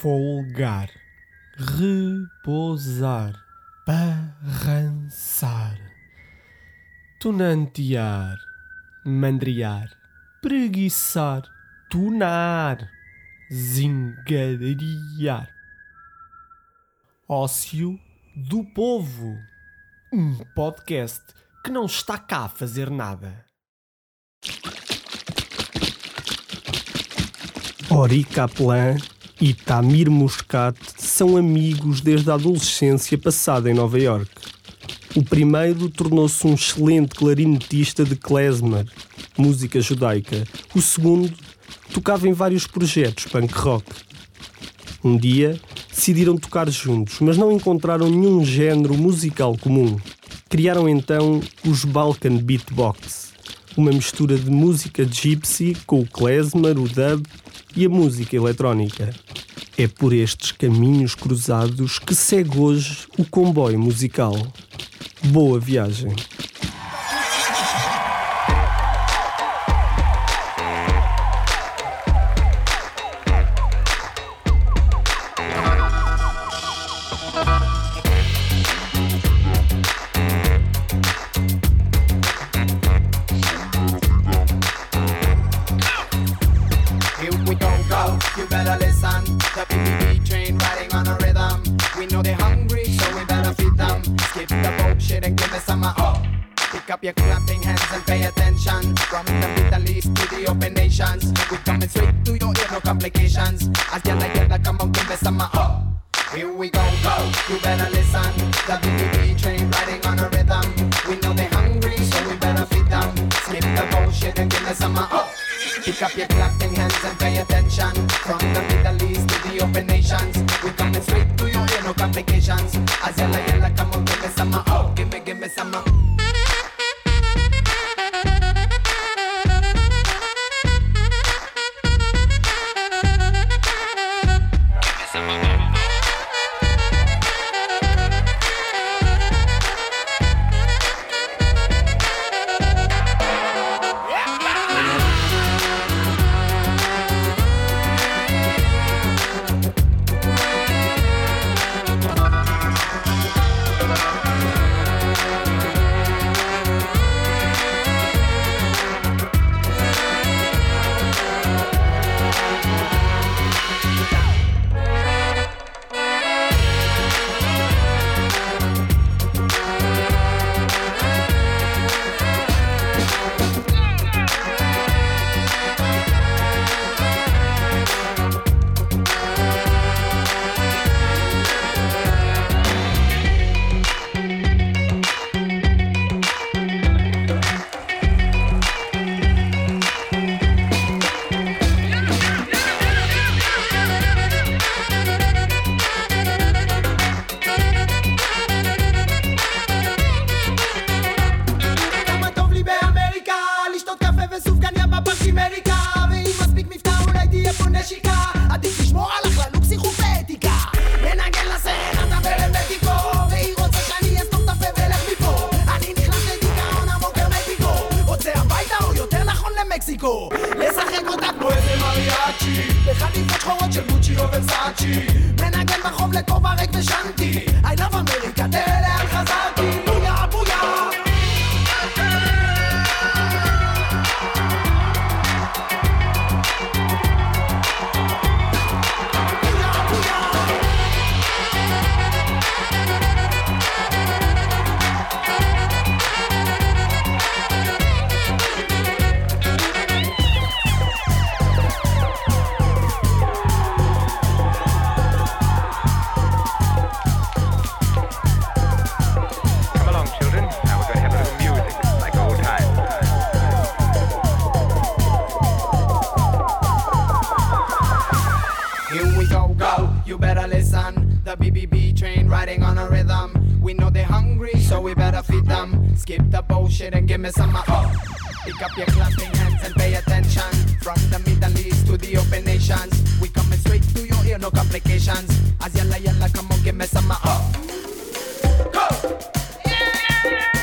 folgar, repousar, parrançar, tunantear, mandriar, preguiçar, tunar, zingariar. Ócio do Povo, um podcast que não está cá a fazer nada. Ori Kaplan e Tamir Muscat são amigos desde a adolescência passada em Nova York. O primeiro tornou-se um excelente clarinetista de klezmer, música judaica. O segundo tocava em vários projetos punk rock. Um dia decidiram tocar juntos, mas não encontraram nenhum género musical comum. Criaram então os Balkan Beatbox, uma mistura de música gypsy com o klezmer, o dub e a música eletrónica. É por estes caminhos cruzados que segue hoje o comboio musical. Boa viagem! Pick up your clapping hands and pay attention. From the Middle East to the open nations, we coming straight to you, no complications. As you yella yella, come on, give me some, uh, oh, give me, give me some. Uh. Give me some. Uh. למקסיקו לשחק אותה כמו איזה מריאצ'י. בחליפות שחורות של גוצ'י או ורסאצ'י מנגן בחוב לכובע ריק ושנתי I love אמריקה תראה לאן חזרתי rhythm. We know they're hungry, so we better feed them. Skip the bullshit and give me some of oh. Pick up your clapping hands and pay attention. From the Middle East to the open nations. We coming straight to your ear, no complications. As yalla yalla, come on, give me some uh, oh. Go!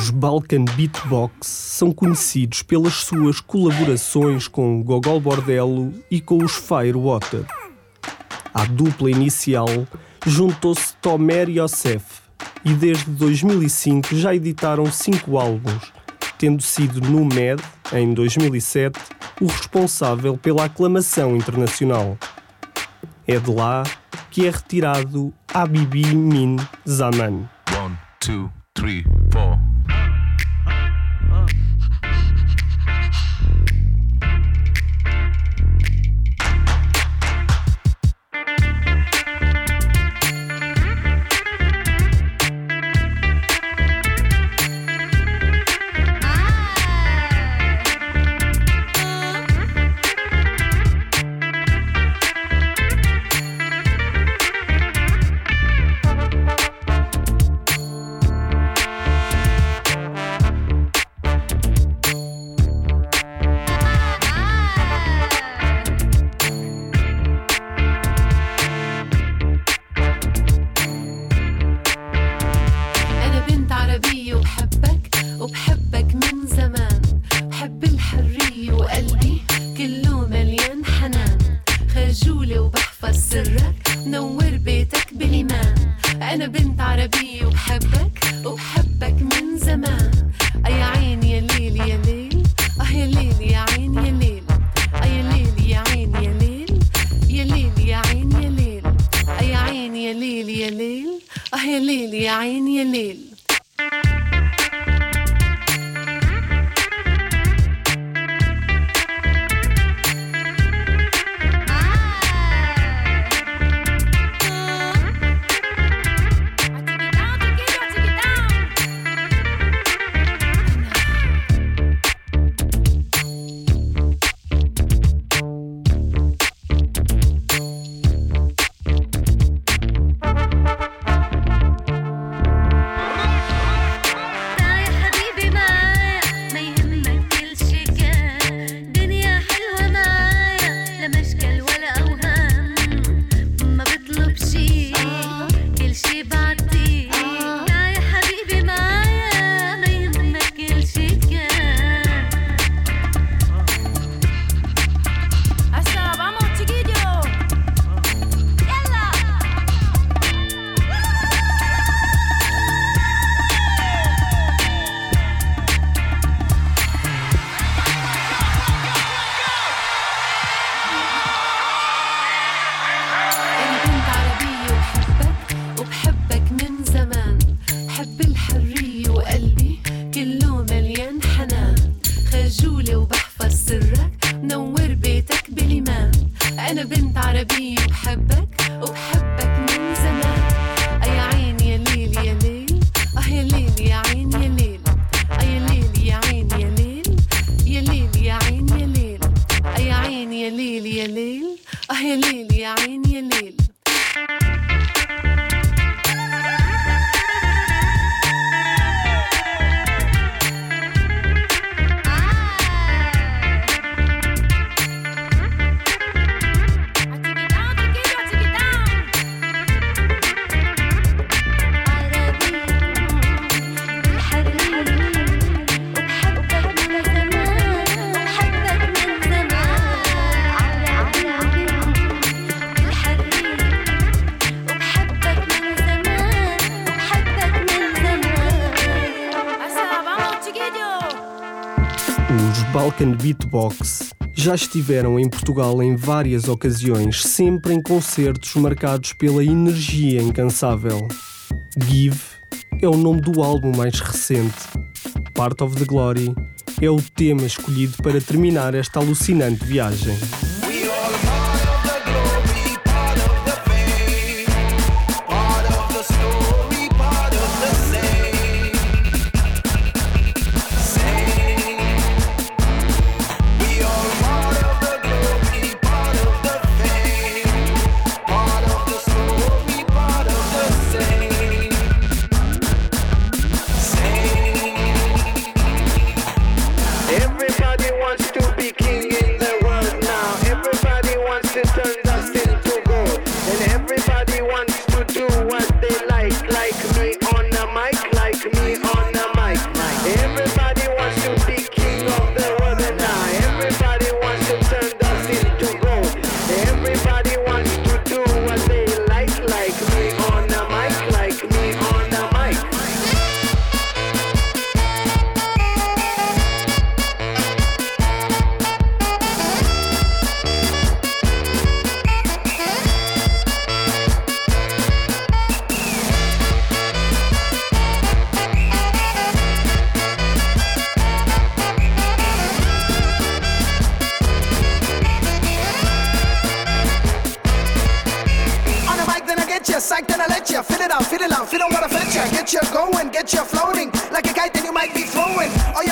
Os Balkan Beatbox são conhecidos pelas suas colaborações com Gogol Bordello e com os Firewater. À dupla inicial juntou-se Tomer Yosef e desde 2005 já editaram cinco álbuns, tendo sido no MED, em 2007, o responsável pela aclamação internacional. É de lá que é retirado Habibi Min Zaman. One, two, three, four. أي عين يا ليل يا ليل. آه يا ليل يا عين يا ليل. آه يا ليل يا عين يا ليل. يا ليل يا عين يا ليل. يا عين يا ليل يا ليل. آه يا ليل يا عين يا ليل. ليل آه يا ليل Balkan Beatbox já estiveram em Portugal em várias ocasiões, sempre em concertos marcados pela energia incansável. Give é o nome do álbum mais recente. Part of the Glory é o tema escolhido para terminar esta alucinante viagem. If don't wanna venture, get you going, get you floating. Like a kite, then you might be flowing. All